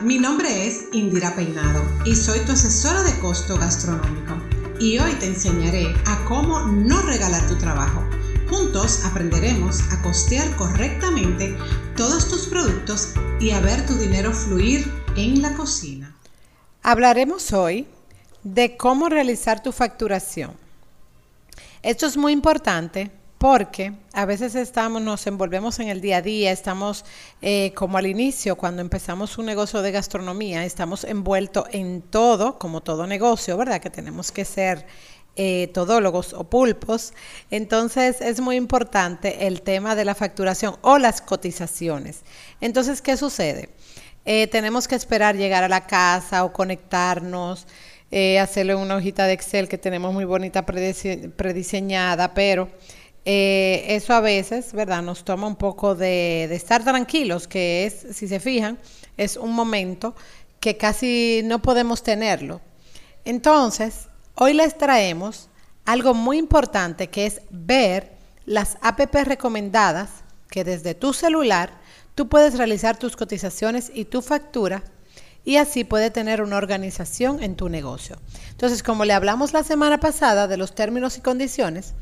Mi nombre es Indira Peinado y soy tu asesora de costo gastronómico. Y hoy te enseñaré a cómo no regalar tu trabajo. Juntos aprenderemos a costear correctamente todos tus productos y a ver tu dinero fluir en la cocina. Hablaremos hoy de cómo realizar tu facturación. Esto es muy importante porque a veces estamos, nos envolvemos en el día a día, estamos eh, como al inicio, cuando empezamos un negocio de gastronomía, estamos envueltos en todo, como todo negocio, ¿verdad? Que tenemos que ser eh, todólogos o pulpos. Entonces es muy importante el tema de la facturación o las cotizaciones. Entonces, ¿qué sucede? Eh, tenemos que esperar llegar a la casa o conectarnos. hacerle una hojita de Excel que tenemos muy bonita prediseñada, pero eh, eso a veces, ¿verdad? Nos toma un poco de, estar tranquilos, que es, si se fijan, es un momento que casi no podemos tenerlo. Entonces, hoy les traemos algo muy importante que es ver las APP recomendadas que desde tu celular tú puedes realizar tus cotizaciones y tu factura y así puede tener una organización en tu negocio. Entonces, como le hablamos la semana pasada de los términos y condiciones,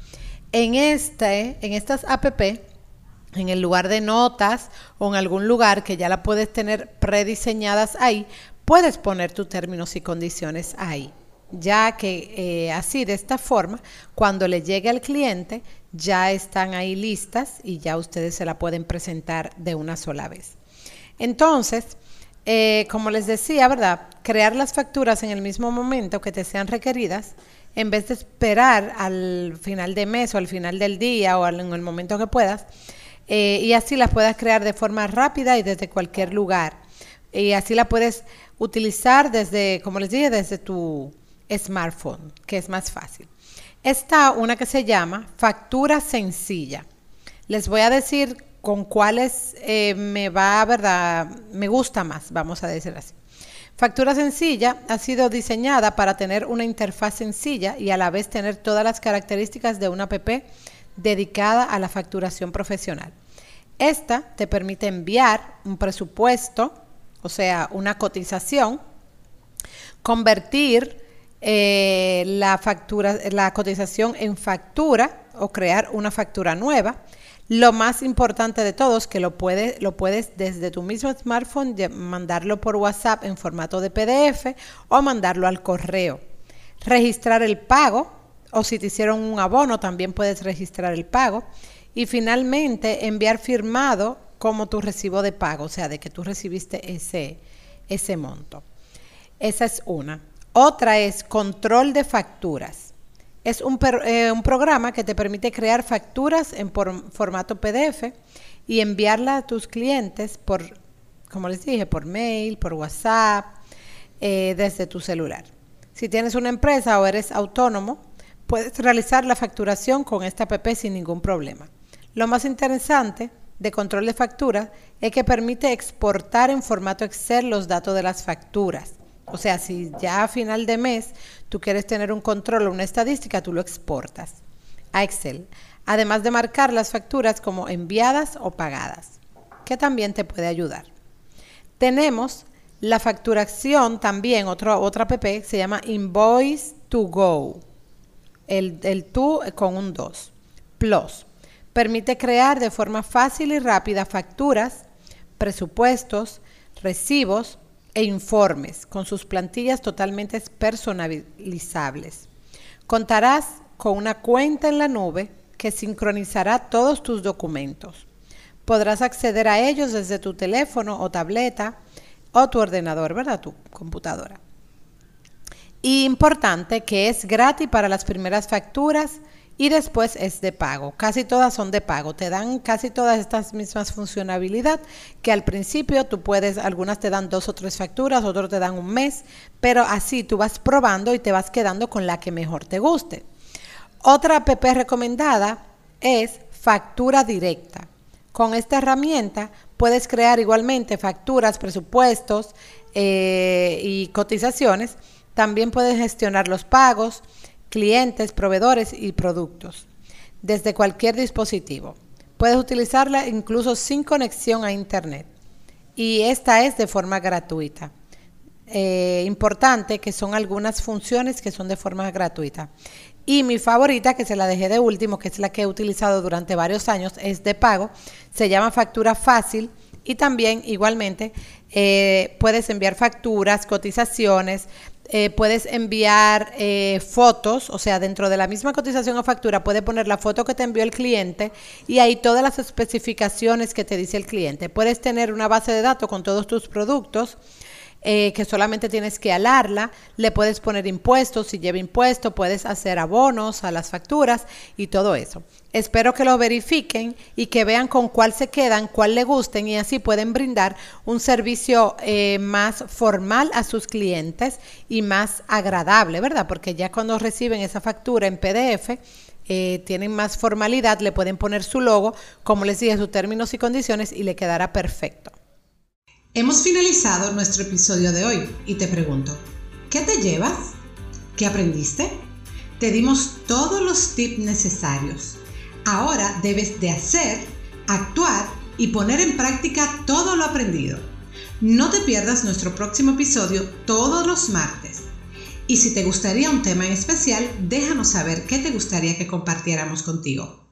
en, este, en estas app, en el lugar de notas o en algún lugar que ya la puedes tener prediseñadas ahí, puedes poner tus términos y condiciones ahí, ya que eh, así de esta forma, cuando le llegue al cliente, ya están ahí listas y ya ustedes se la pueden presentar de una sola vez. Entonces, eh, como les decía, ¿verdad? Crear las facturas en el mismo momento que te sean requeridas en vez de esperar al final de mes o al final del día o en el momento que puedas, eh, y así las puedas crear de forma rápida y desde cualquier lugar. Y así la puedes utilizar desde, como les dije, desde tu smartphone, que es más fácil. Está una que se llama factura sencilla. Les voy a decir con cuáles eh, me va, ¿verdad? Me gusta más, vamos a decir así. Factura Sencilla ha sido diseñada para tener una interfaz sencilla y a la vez tener todas las características de una app dedicada a la facturación profesional. Esta te permite enviar un presupuesto, o sea, una cotización, convertir eh, la, factura, la cotización en factura o crear una factura nueva, lo más importante de todo es que lo puedes, lo puedes desde tu mismo smartphone mandarlo por WhatsApp en formato de PDF o mandarlo al correo. Registrar el pago o si te hicieron un abono también puedes registrar el pago. Y finalmente enviar firmado como tu recibo de pago, o sea, de que tú recibiste ese, ese monto. Esa es una. Otra es control de facturas. Es eh, un, programa que te permite crear facturas en formato PDF y enviarla a tus clientes por, como les dije, por mail, por WhatsApp, eh, desde tu celular. Si tienes una empresa o eres autónomo, puedes realizar la facturación con esta app sin ningún problema. Lo más interesante de control de facturas es que permite exportar en formato Excel los datos de las facturas. O sea, si ya a final de mes tú quieres tener un control o una estadística, tú lo exportas a Excel, además de marcar las facturas como enviadas o pagadas, que también te puede ayudar. Tenemos la facturación también, otra app, se llama Invoice to Go, el, el to con un 2, Plus. Permite crear de forma fácil y rápida facturas, presupuestos, recibos, e informes con sus plantillas totalmente personalizables. Contarás con una cuenta en la nube que sincronizará todos tus documentos. Podrás acceder a ellos desde tu teléfono o tableta o tu ordenador, ¿verdad? Tu computadora. Y importante que es gratis para las primeras facturas y después es de pago. Casi todas son de pago. Te dan casi todas estas mismas funcionalidad que al principio tú puedes, algunas te dan dos o tres facturas, otros te dan un mes, pero así tú vas probando y te vas quedando con la que mejor te guste. Otra app recomendada es factura directa. Con esta herramienta puedes crear igualmente facturas, presupuestos eh, y cotizaciones. También puedes gestionar los pagos, clientes, proveedores y productos desde cualquier dispositivo. Puedes utilizarla incluso sin conexión a Internet. y esta es de forma gratuita. Eh, importante que son algunas funciones que son de forma gratuita. Y mi favorita, que se la dejé de último, que es la que he utilizado durante varios años, es de pago. Se llama factura fácil y también igualmente eh, puedes enviar facturas, cotizaciones, eh, puedes enviar eh, fotos, o sea, dentro de la misma cotización o factura puedes poner la foto que te envió el cliente y ahí todas las especificaciones que te dice el cliente. Puedes tener una base de datos con todos tus productos eh, que solamente tienes que alarla, le puedes poner impuestos, si lleva impuestos, puedes hacer abonos a las facturas y todo eso. Espero que lo verifiquen y que vean con cuál se quedan, cuál le gusten y así pueden brindar un servicio eh, más formal a sus clientes y más agradable, ¿verdad? Porque ya cuando reciben esa factura en PDF, eh, tienen más formalidad, le pueden poner su logo, como les dije, sus términos y condiciones y le quedará perfecto. Hemos finalizado nuestro episodio de hoy y te pregunto, ¿qué te llevas? ¿Qué aprendiste? Te dimos todos los tips necesarios. Ahora debes de hacer, actuar y poner en práctica todo lo aprendido. No te pierdas nuestro próximo episodio todos los martes. Y si te gustaría un tema en especial, déjanos saber qué te gustaría que compartiéramos contigo.